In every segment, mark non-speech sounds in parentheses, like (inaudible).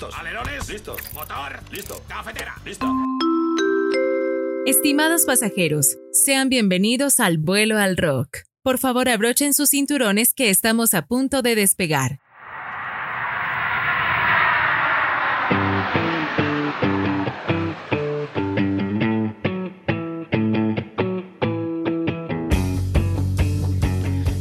Listos. Alerones. Listos. Motor. Listo. Cafetera. Listo. Estimados pasajeros, sean bienvenidos al vuelo al rock. Por favor, abrochen sus cinturones que estamos a punto de despegar.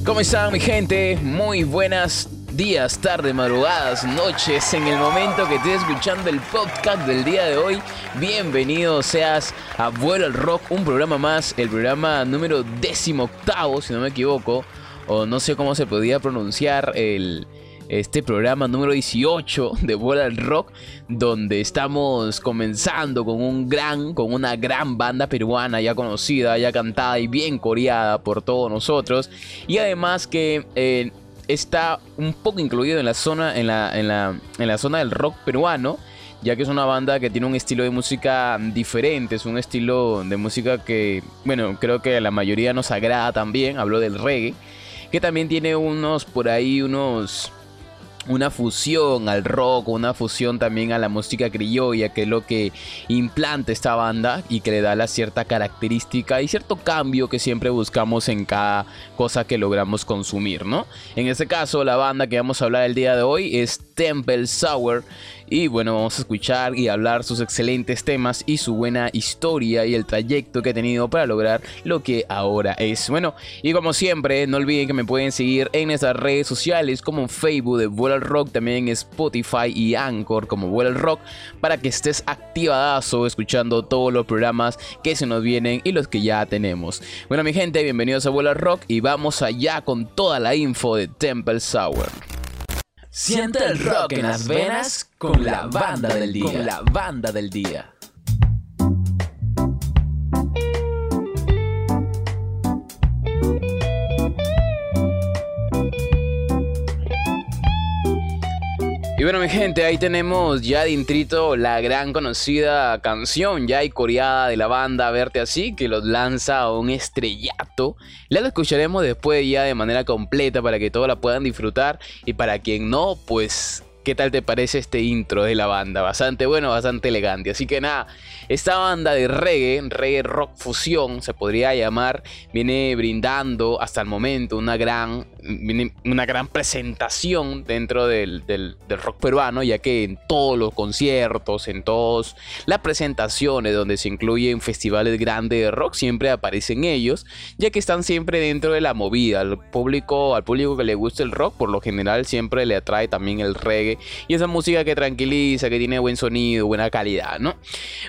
¿Cómo están mi gente? Muy buenas días, tardes, madrugadas, noches, en el momento que estés escuchando el podcast del día de hoy. Bienvenido seas a Vuelo al Rock, un programa más, el programa número décimo octavo, si no me equivoco, o no sé cómo se podía pronunciar el, este programa número 18 de Vuelo al Rock, donde estamos comenzando con un gran, con una gran banda peruana ya conocida, ya cantada y bien coreada por todos nosotros, y además que eh, está un poco incluido en la zona, en la, en la, en la zona del rock peruano ya que es una banda que tiene un estilo de música diferente, es un estilo de música que, bueno, creo que a la mayoría nos agrada también, hablo del reggae, que también tiene unos, por ahí, unos una fusión al rock, una fusión también a la música criolla, que es lo que implanta esta banda y que le da la cierta característica y cierto cambio que siempre buscamos en cada cosa que logramos consumir, ¿no? En este caso, la banda que vamos a hablar el día de hoy es Temple Sour y bueno, vamos a escuchar y hablar sus excelentes temas y su buena historia y el trayecto que ha tenido para lograr lo que ahora es. Bueno, y como siempre, no olviden que me pueden seguir en nuestras redes sociales como Facebook de Vuelo Rock, también Spotify y Anchor como Vuelo Rock, para que estés activadazo escuchando todos los programas que se nos vienen y los que ya tenemos. Bueno, mi gente, bienvenidos a Vuelo Rock y vamos allá con toda la info de Temple Sour. Siente el rock en las venas con la banda del día. Con la banda del día. Y bueno, mi gente, ahí tenemos ya de intrito la gran conocida canción ya y coreada de la banda Verte Así, que los lanza a un estrellato. La escucharemos después ya de manera completa para que todos la puedan disfrutar. Y para quien no, pues ¿Qué tal te parece este intro de la banda? Bastante bueno, bastante elegante. Así que nada, esta banda de reggae, reggae rock fusión, se podría llamar, viene brindando hasta el momento una gran, una gran presentación dentro del, del, rock peruano, ya que en todos los conciertos, en todas las presentaciones donde se incluyen festivales grandes de rock, siempre aparecen ellos, ya que están siempre dentro de la movida. Al público, al público que le gusta el rock, por lo general siempre le atrae también el reggae y esa música que tranquiliza, que tiene buen sonido, buena calidad, ¿no?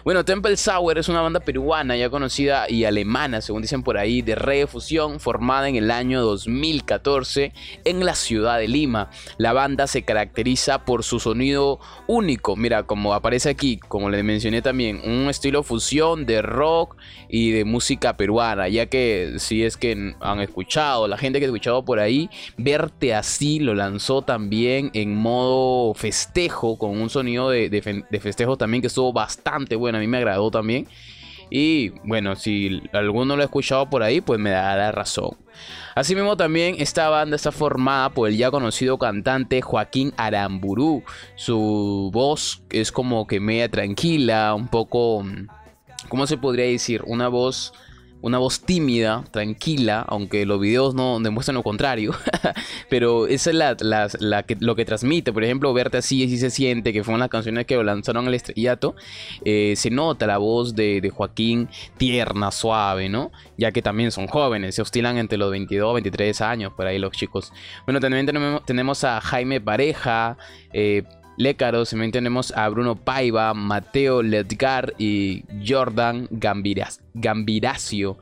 Bueno, Temple Sour es una banda peruana ya conocida y alemana, según dicen por ahí, de reggae fusión formada en el año 2014 en la ciudad de Lima. La banda se caracteriza por su sonido único, mira, como aparece aquí, como le mencioné también, un estilo fusión de rock y de música peruana, ya que si es que han escuchado, la gente que ha escuchado por ahí, verte así lo lanzó también en modo festejo, con un sonido de, festejo también que estuvo bastante bueno, a mí me agradó también. Y bueno, si alguno lo ha escuchado por ahí, pues me da la razón. Asimismo también esta banda está formada por el ya conocido cantante Joaquín Aramburú. Su voz es como que media tranquila, un poco... ¿Cómo se podría decir? Una voz una voz tímida, tranquila, aunque los videos no demuestran lo contrario. (laughs) pero esa es la, que, lo que transmite. Por ejemplo, verte así, así se siente, que fueron las canciones que lanzaron al estrellato. Eh, se nota la voz de, de, Joaquín tierna, suave, ¿no? Ya que también son jóvenes, se oscilan entre los 22, 23 años, por ahí los chicos. Bueno, también tenemos, a Jaime Pareja. Eh, Lécaro, también tenemos a Bruno Paiva, Mateo Ledgar y Jordan Gambiracio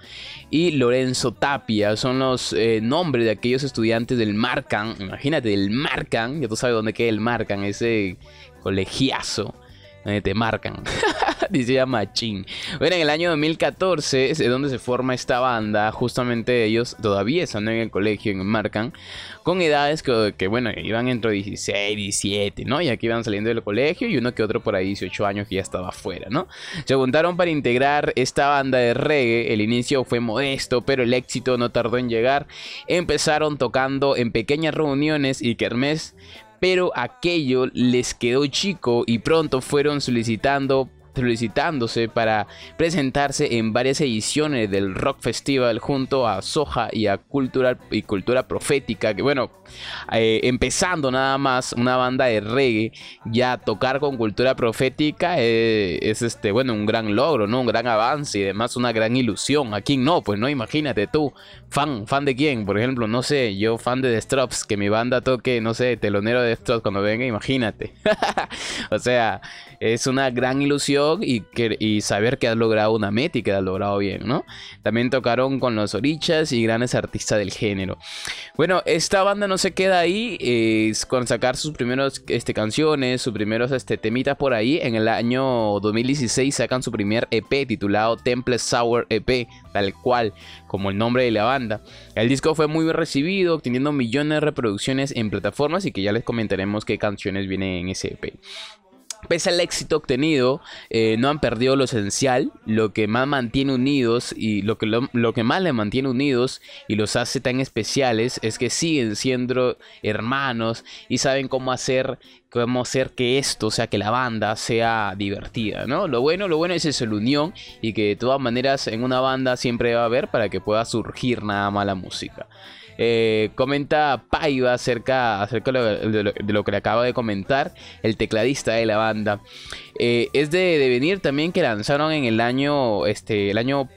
y Lorenzo Tapia. Son los eh, nombres de aquellos estudiantes del Marcan. Imagínate, del Marcan. Ya tú sabes dónde queda el Marcan, ese colegiazo donde te marcan. (laughs) Dice Machín. Bueno, en el año 2014 es donde se forma esta banda. Justamente ellos todavía están en el colegio, en Marcan, con edades que, bueno, iban entre 16, 17, ¿no? Y aquí iban saliendo del colegio y uno que otro por ahí, 18 años, que ya estaba afuera, ¿no? Se juntaron para integrar esta banda de reggae. El inicio fue modesto, pero el éxito no tardó en llegar. Empezaron tocando en pequeñas reuniones y kermés pero aquello les quedó chico y pronto fueron solicitando solicitándose para presentarse en varias ediciones del Rock Festival junto a Soja y a Cultura y Cultura Profética, que bueno, eh, empezando nada más una banda de reggae, ya tocar con Cultura Profética eh, es este, bueno, un gran logro, ¿no? Un gran avance y además una gran ilusión. Aquí no, pues no, imagínate tú, fan, fan de quién, por ejemplo, no sé, yo fan de The Strops, que mi banda toque, no sé, telonero de Strops cuando venga, imagínate. (laughs) o sea, es una gran ilusión y, que, y saber que has logrado una meta y que has logrado bien, ¿no? También tocaron con los Orichas y grandes artistas del género. Bueno, esta banda no se queda ahí con sacar sus primeros este, canciones, sus primeros este, temitas por ahí. En el año 2016 sacan su primer EP titulado Temple Sour EP, tal cual como el nombre de la banda. El disco fue muy bien recibido, obteniendo millones de reproducciones en plataformas y que ya les comentaremos qué canciones vienen en ese EP. Pese al éxito obtenido, eh, no han perdido lo esencial, lo que más mantiene unidos y lo que, lo, que más le mantiene unidos y los hace tan especiales es que siguen siendo hermanos y saben cómo hacer, cómo hacer que esto, o sea, que la banda sea divertida, ¿no? Lo bueno, lo bueno es eso, la unión y que de todas maneras en una banda siempre va a haber para que pueda surgir nada más la música. Eh, comenta Paiva acerca, acerca de, lo, que le acaba de comentar el tecladista de la banda. Eh, es de, venir también que lanzaron en el año, este, el año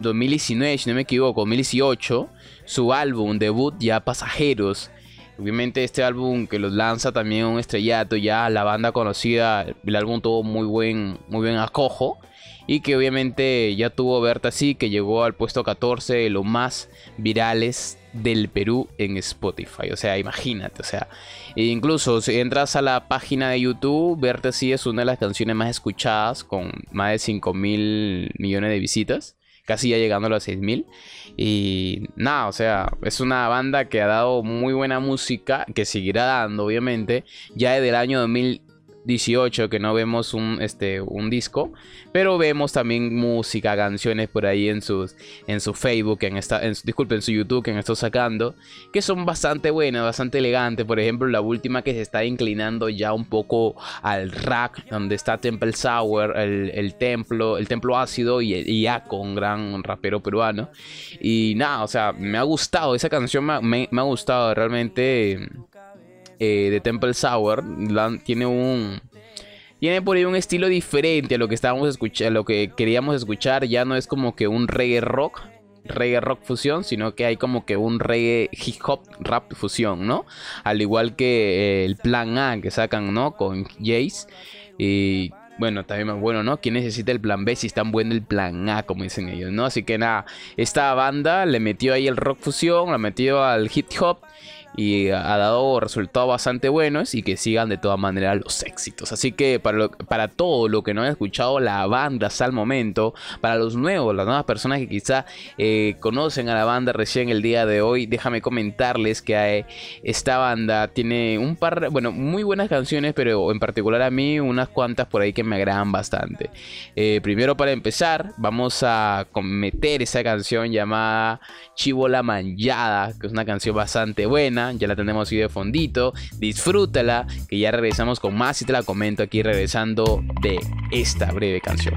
2019, si no me equivoco, 2018, su álbum debut ya Pasajeros. Obviamente este álbum que los lanza también un estrellato, ya la banda conocida, el álbum tuvo muy buen, muy buen acojo y que obviamente ya tuvo Berta sí que llegó al puesto 14 de los más virales del Perú en Spotify. O sea, imagínate, o sea, e incluso si entras a la página de YouTube, Verte sí es una de las canciones más escuchadas con más de 5 mil millones de visitas. Casi ya llegando a los 6 mil. Y nada, o sea, es una banda que ha dado muy buena música, que seguirá dando, obviamente, ya desde el año 2000, 18 que no vemos un, este, un disco, pero vemos también música, canciones por ahí en, sus, en su Facebook, en esta, en, disculpen, en su YouTube que estado sacando, que son bastante buenas, bastante elegantes. Por ejemplo, la última que se está inclinando ya un poco al rack, donde está Temple Sour, el, templo, el templo ácido y, y con un gran rapero peruano. Y nada, o sea, me ha gustado, esa canción me ha gustado realmente eh, de Temple Sour tiene un tiene por ahí un estilo diferente a lo que estábamos escuchando, lo que queríamos escuchar. Ya no es como que un reggae rock, reggae rock fusión, sino que hay como que un reggae hip hop rap fusión, ¿no? Al igual que eh, el plan A que sacan, ¿no? Con Jace. Y bueno, también más bueno, ¿no? ¿Quién necesita el plan B si es tan bueno el plan A, como dicen ellos, ¿no? Así que nada, esta banda le metió ahí el rock fusión, la metió al hip hop y ha dado resultados bastante buenos y que sigan de todas maneras los éxitos. Así que para, para todo lo que no han escuchado la banda hasta el momento, para los nuevos, las nuevas personas que quizá eh, conocen a la banda recién el día de hoy, déjame comentarles que esta banda tiene un par, bueno, muy buenas canciones, pero en particular a mí unas cuantas por ahí que me agradan bastante. Eh, primero para empezar, vamos a meter esa canción llamada Chivo la Manllada, que es una canción bastante buena ya la tenemos así de fondito, disfrútala, que ya regresamos con más y te la comento aquí regresando de esta breve canción.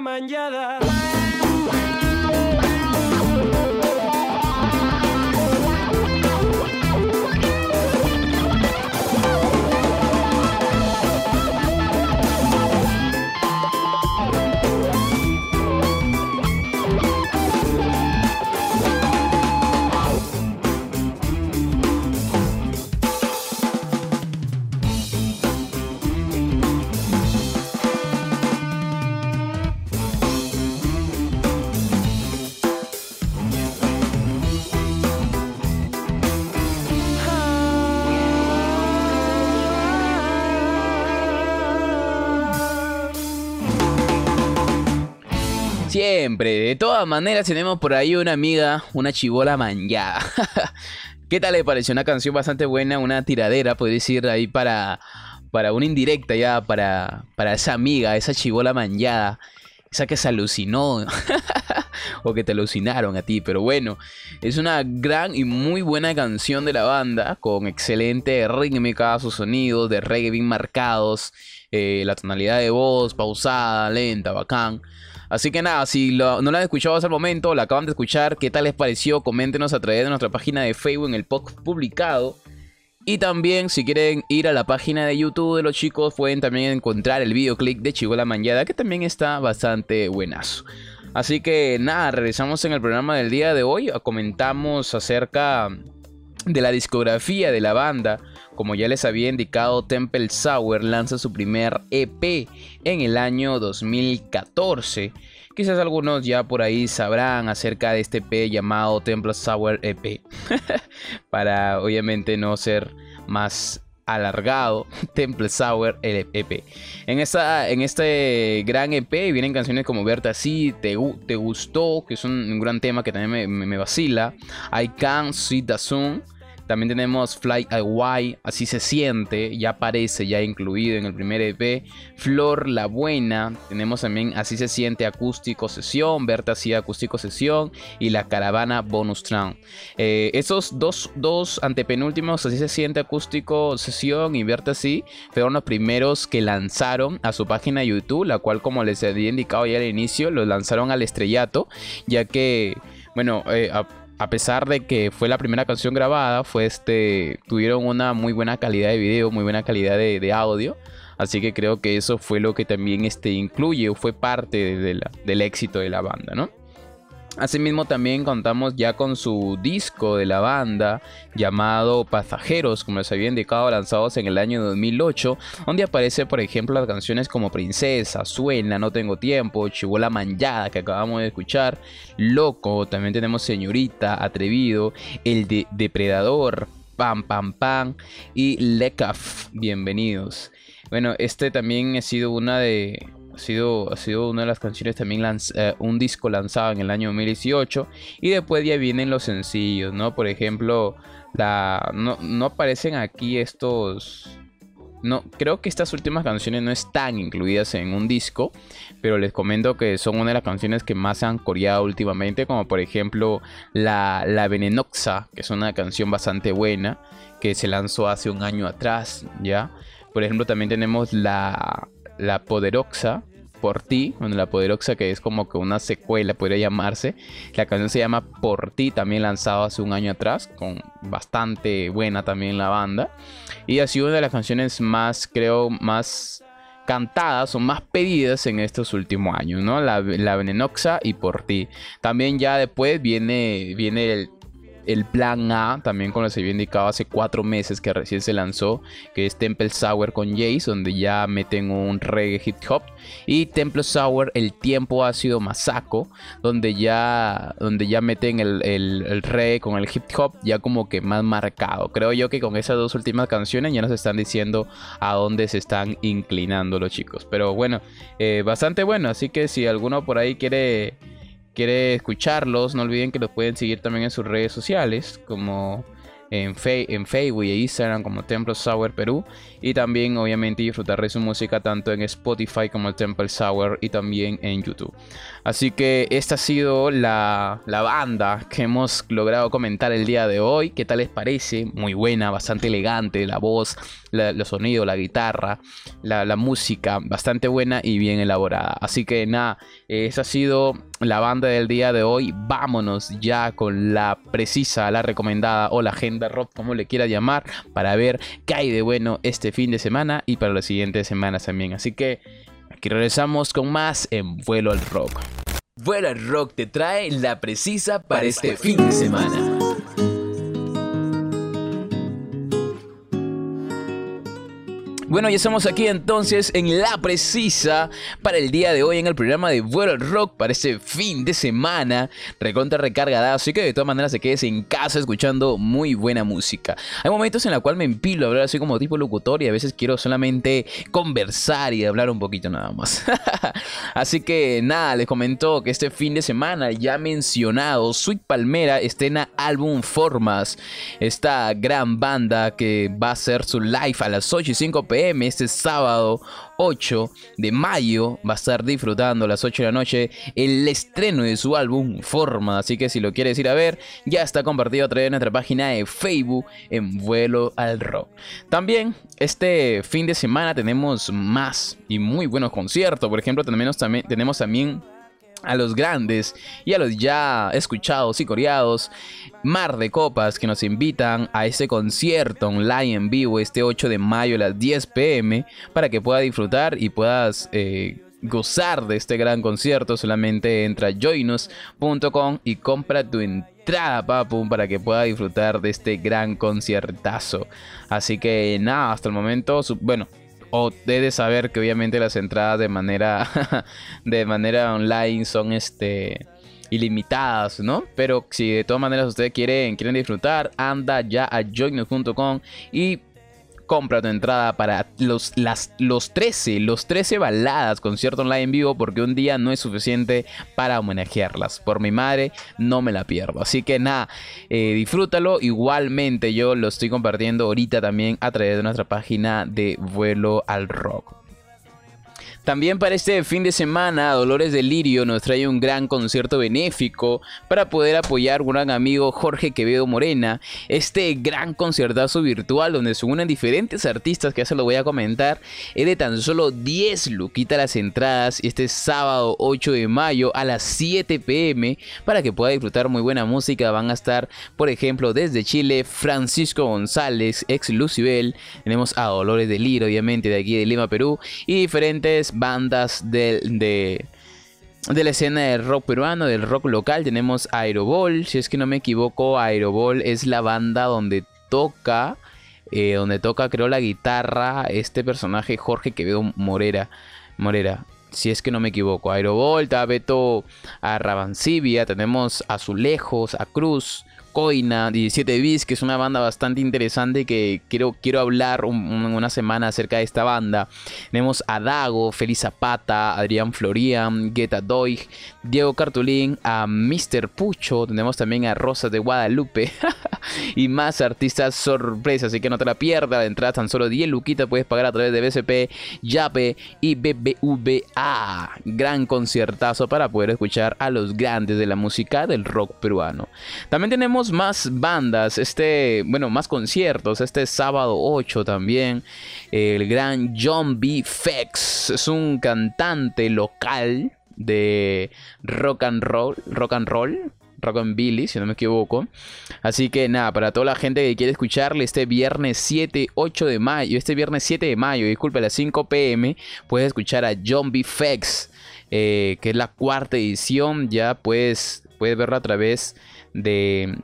manllada. De todas maneras tenemos por ahí una amiga, una chivola manjada. (laughs) ¿Qué tal le pareció una canción bastante buena, una tiradera, puede decir ahí para, para una indirecta ya, para, para esa amiga, esa chivola manjada, esa que se alucinó (laughs) o que te alucinaron a ti, pero bueno, es una gran y muy buena canción de la banda, con excelente rítmica, sus sonidos de reggae bien marcados, eh, la tonalidad de voz pausada, lenta, bacán. Así que nada, si no la han escuchado hasta el momento, la acaban de escuchar, ¿qué tal les pareció? Coméntenos a través de nuestra página de Facebook en el post publicado. Y también, si quieren ir a la página de YouTube de los chicos, pueden también encontrar el videoclip de Chigola Manjada, que también está bastante buenazo. Así que nada, regresamos en el programa del día de hoy. Comentamos acerca de la discografía de la banda. Como ya les había indicado, Temple Sour lanza su primer EP en el año 2014. Quizás algunos ya por ahí sabrán acerca de este EP llamado Temple Sour EP. (laughs) Para obviamente no ser más alargado (laughs) Temple Sour EP. En, esta, en este gran EP vienen canciones como Verte así, Te, gustó, que es un, gran tema que también me, vacila. I Can, See the Sun. También tenemos Fly Away, así se siente, ya aparece ya incluido en el primer EP. Flor la Buena, tenemos también Así se siente acústico sesión, Verte así acústico sesión y La Caravana bonus track. Eh, esos dos, dos antepenúltimos, Así se siente acústico sesión y Verte así, fueron los primeros que lanzaron a su página YouTube, la cual como les había indicado ya al inicio, los lanzaron al estrellato, ya que, bueno, eh, a pesar de que fue la primera canción grabada, fue este, tuvieron una muy buena calidad de video, muy buena calidad de, audio. Así que creo que eso fue lo que también este, incluye o fue parte del éxito de la banda, ¿no? Asimismo también contamos ya con su disco de la banda llamado Pasajeros, como les había indicado, lanzados en el año 2008, donde aparece por ejemplo las canciones como Princesa, Suena, No Tengo Tiempo, Chibola Manjada que acabamos de escuchar, Loco, también tenemos Señorita, Atrevido, El Depredador, Pam Pam Pam y Lekaf, bienvenidos. Bueno, este también ha sido una de ha sido, ha sido una de las canciones también eh, un disco lanzado en el año 2018 y después ya vienen los sencillos, ¿no? Por ejemplo, la, no, aparecen aquí estos... No, creo que estas últimas canciones no están incluidas en un disco, pero les comento que son una de las canciones que más se han coreado últimamente, como por ejemplo la, la Venenoxa, que es una canción bastante buena, que se lanzó hace un año atrás, ¿ya? Por ejemplo, también tenemos la, la Poderoxa, por ti, bueno, la Poderoxa que es como que una secuela, podría llamarse. La canción se llama Por ti, también lanzado hace un año atrás, con bastante buena también la banda. Y ha sido una de las canciones más, creo, más cantadas o más pedidas en estos últimos años, ¿no? La, la Venenoxa y Por ti. También ya después viene, viene el el plan A, también como se había indicado hace cuatro meses que recién se lanzó, que es Temple Sour con Jace, donde ya meten un reggae hip hop. Y Temple Sour, el tiempo ha sido masaco, donde ya, donde ya meten el, el, reggae con el hip hop ya como que más marcado. Creo yo que con esas dos últimas canciones ya nos están diciendo a dónde se están inclinando los chicos. Pero bueno, eh, bastante bueno, así que si alguno por ahí quiere quiere escucharlos, no olviden que los pueden seguir también en sus redes sociales, como en, en Facebook e Instagram como Templo Sour Perú. Y también obviamente disfrutar de su música tanto en Spotify como el Temple Sour y también en YouTube. Así que esta ha sido la, banda que hemos logrado comentar el día de hoy. ¿Qué tal les parece? Muy buena, bastante elegante, la voz, los sonidos, la guitarra, la, música, bastante buena y bien elaborada. Así que nada, esa ha sido la banda del día de hoy. Vámonos ya con la precisa, la recomendada o la agenda rock, como le quiera llamar, para ver qué hay de bueno este fin de semana y para las siguientes semanas también. Así que aquí regresamos con más en Vuelo al Rock. Vuelo al Rock te trae la precisa para este fin de semana. Bueno, ya estamos aquí entonces en la precisa para el día de hoy en el programa de Vuelo Rock para este fin de semana. Recontra recargada, así que de todas maneras se quedes en casa escuchando muy buena música. Hay momentos en los cuales me empilo a hablar así como tipo locutor y a veces quiero solamente conversar y hablar un poquito nada más. (laughs) así que nada, les comento que este fin de semana ya mencionado, Sweet Palmera estrena álbum Formas. Esta gran banda que va a hacer su live a las 8 y 5 pm este sábado 8 de mayo. Va a estar disfrutando a las 8 de la noche el estreno de su álbum Forma. Así que si lo quieres ir a ver, ya está compartido a través de nuestra página de Facebook en Vuelo al Rock. También este fin de semana tenemos más y muy buenos conciertos. Por ejemplo, también, tenemos también a los grandes y a los ya escuchados y coreados Mar de Copas que nos invitan a este concierto online en vivo este 8 de mayo a las 10 pm para que puedas disfrutar y puedas eh, gozar de este gran concierto. Solamente entra a joinus.com y compra tu entrada papu para que puedas disfrutar de este gran conciertazo. Así que nada hasta el momento bueno o debes saber que obviamente las entradas de manera (laughs) de manera online son este ilimitadas, ¿no? Pero si de todas maneras ustedes quieren, quieren disfrutar, anda ya a joinus.com y compra tu entrada para los, las, los 13, los 13 baladas concierto online en vivo porque un día no es suficiente para homenajearlas. Por mi madre, no me la pierdo. Así que nada, eh, disfrútalo. Igualmente yo lo estoy compartiendo ahorita también a través de nuestra página de vuelo al rock. También para este fin de semana, Dolores Delirio nos trae un gran concierto benéfico para poder apoyar a un gran amigo Jorge Quevedo Morena. Este gran conciertazo virtual donde se unen diferentes artistas que ya se lo voy a comentar. Es de tan solo 10 luquita las entradas este sábado 8 de mayo a las 7 pm para que pueda disfrutar muy buena música. Van a estar, por ejemplo, desde Chile, Francisco González, ex Lucibel. Tenemos a Dolores Delirio, obviamente, de aquí de Lima, Perú. Y diferentes bandas de, de, la escena del rock peruano, del rock local. Tenemos Aerobol, si es que no me equivoco, Aerobol es la banda donde toca, eh, donde toca creo la guitarra este personaje Jorge Quevedo Morera. Morera si es que no me equivoco. Aerobol, Beto a Rabancibia, tenemos Azulejos, a Cruz, Coina, 17 Bis, que es una banda bastante interesante que quiero, quiero hablar una semana acerca de esta banda. Tenemos a Dago, Feliz Zapata, Adrián Florian, Geta Doig, Diego Cartulín, a Mr. Pucho, tenemos también a Rosa de Guadalupe (laughs) y más artistas sorpresas, así que no te la pierdas. De entrada tan solo 10 luquitas puedes pagar a través de BCP, Yape y BBVA. Gran conciertazo para poder escuchar a los grandes de la música del rock peruano. También tenemos más bandas, este, bueno, más conciertos. Este sábado 8 también. El gran John B. Fex es un cantante local de rock and roll, rock and roll, rock and Billy, si no me equivoco. Así que nada, para toda la gente que quiere escucharle este viernes 7, 8 de mayo, este viernes 7 de mayo, disculpe, a las 5 pm, puedes escuchar a John B. Fex, eh, que es la cuarta edición, ya puedes, puedes verlo a través de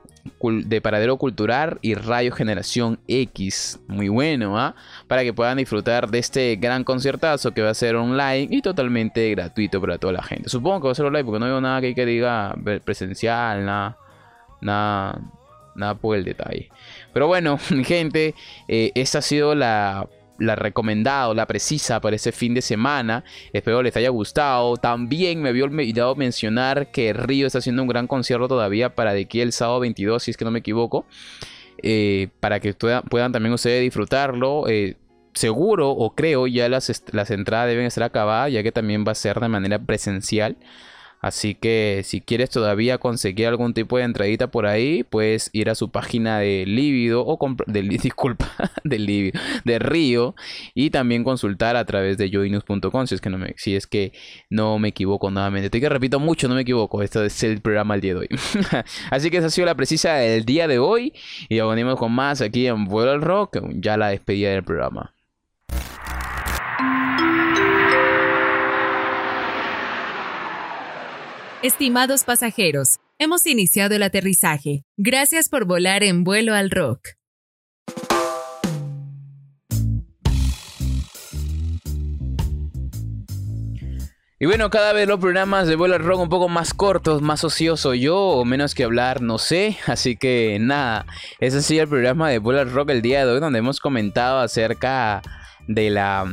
de Paradero Cultural y Radio Generación X. Muy bueno, ¿ah? Para que puedan disfrutar de este gran conciertazo que va a ser online y totalmente gratuito para toda la gente. Supongo que va a ser online porque no veo nada que, que diga presencial, nada, nada, nada por el detalle. Pero bueno, (laughs) gente, eh, esta ha sido la la recomendada o la precisa para ese fin de semana. Espero les haya gustado. También me había olvidado mencionar que Río está haciendo un gran concierto todavía para de aquí el sábado 22, si es que no me equivoco. Eh, para que puedan, también ustedes disfrutarlo. Eh, seguro o creo ya las, las entradas deben estar acabadas, ya que también va a ser de manera presencial. Así que si quieres todavía conseguir algún tipo de entradita por ahí, puedes ir a su página de Lívido o del (laughs) disculpa, de de Río y también consultar a través de joinus.com si es que no me si es que no me equivoco nuevamente. Te que repito mucho, no me equivoco. Esto es el programa del día de hoy. (laughs) Así que esa ha sido la precisa del día de hoy y ya con más aquí en Vuelo al Rock, ya la despedida del programa. Estimados pasajeros, hemos iniciado el aterrizaje. Gracias por volar en vuelo al rock. Y bueno, cada vez los programas de vuelo al rock un poco más cortos, más ocioso yo o menos que hablar, no sé. Así que nada, ese ha sido el programa de vuelo al rock el día de hoy donde hemos comentado acerca de la,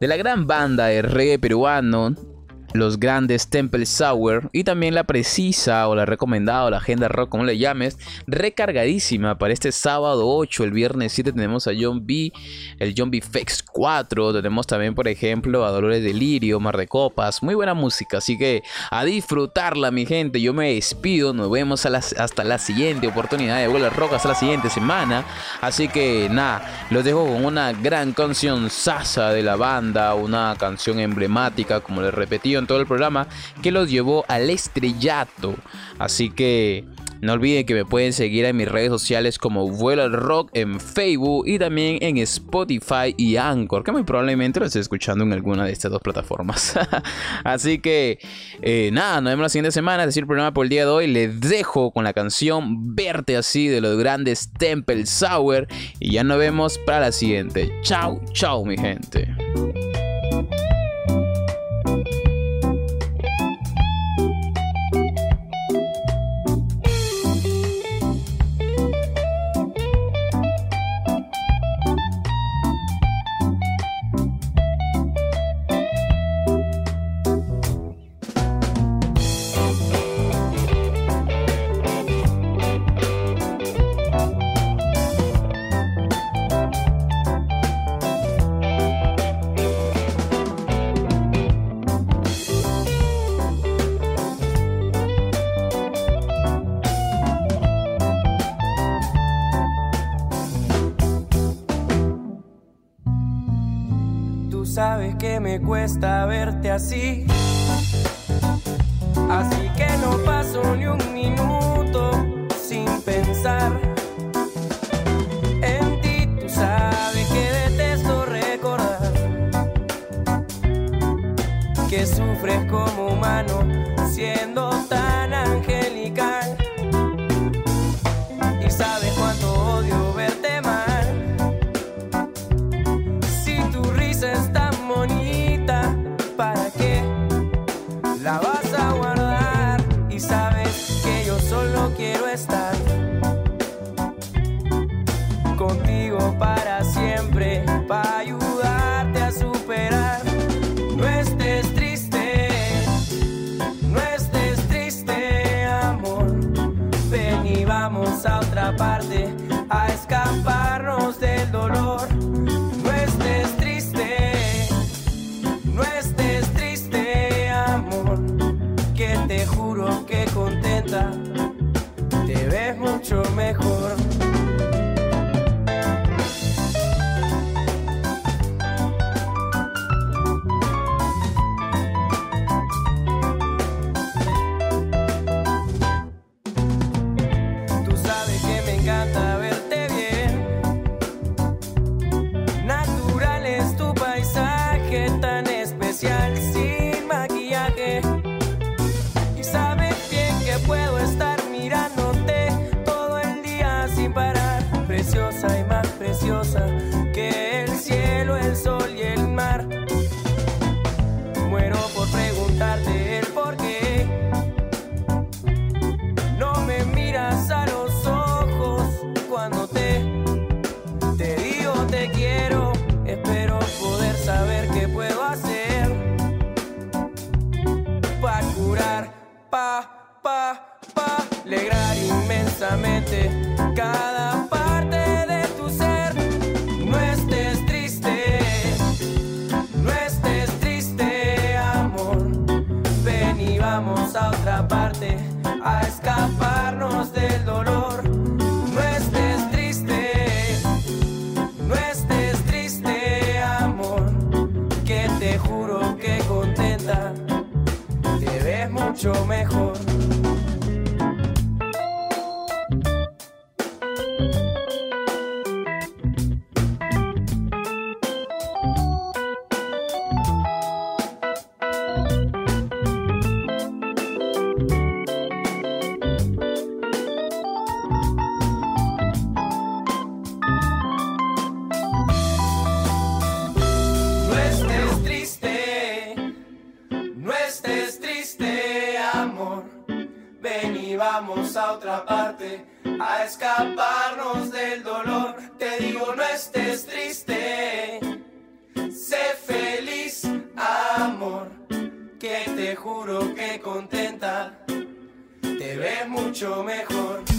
de la gran banda de reggae peruano los grandes Temple Sour y también la precisa o la recomendada o la agenda rock, como le llames, recargadísima para este sábado 8, el viernes 7 tenemos a John B, el John B Fex 4, tenemos también por ejemplo a Dolores Delirio, Mar de Copas, muy buena música, así que a disfrutarla mi gente, yo me despido, nos vemos hasta la siguiente oportunidad de vuelo rock, hasta la siguiente semana, así que nada, los dejo con una gran canción sasa de la banda, una canción emblemática como les repetí en todo el programa que los llevó al estrellato. Así que no olviden que me pueden seguir en mis redes sociales como Vuelo al Rock en Facebook y también en Spotify y Anchor, que muy probablemente lo esté escuchando en alguna de estas dos plataformas. (laughs) Así que eh, nada, nos vemos la siguiente semana, es decir, el programa por el día de hoy. Les dejo con la canción Verte así de los grandes Temple Sour y ya nos vemos para la siguiente. Chao, chao mi gente. Me cuesta verte así. Mucho mejor. Mejor.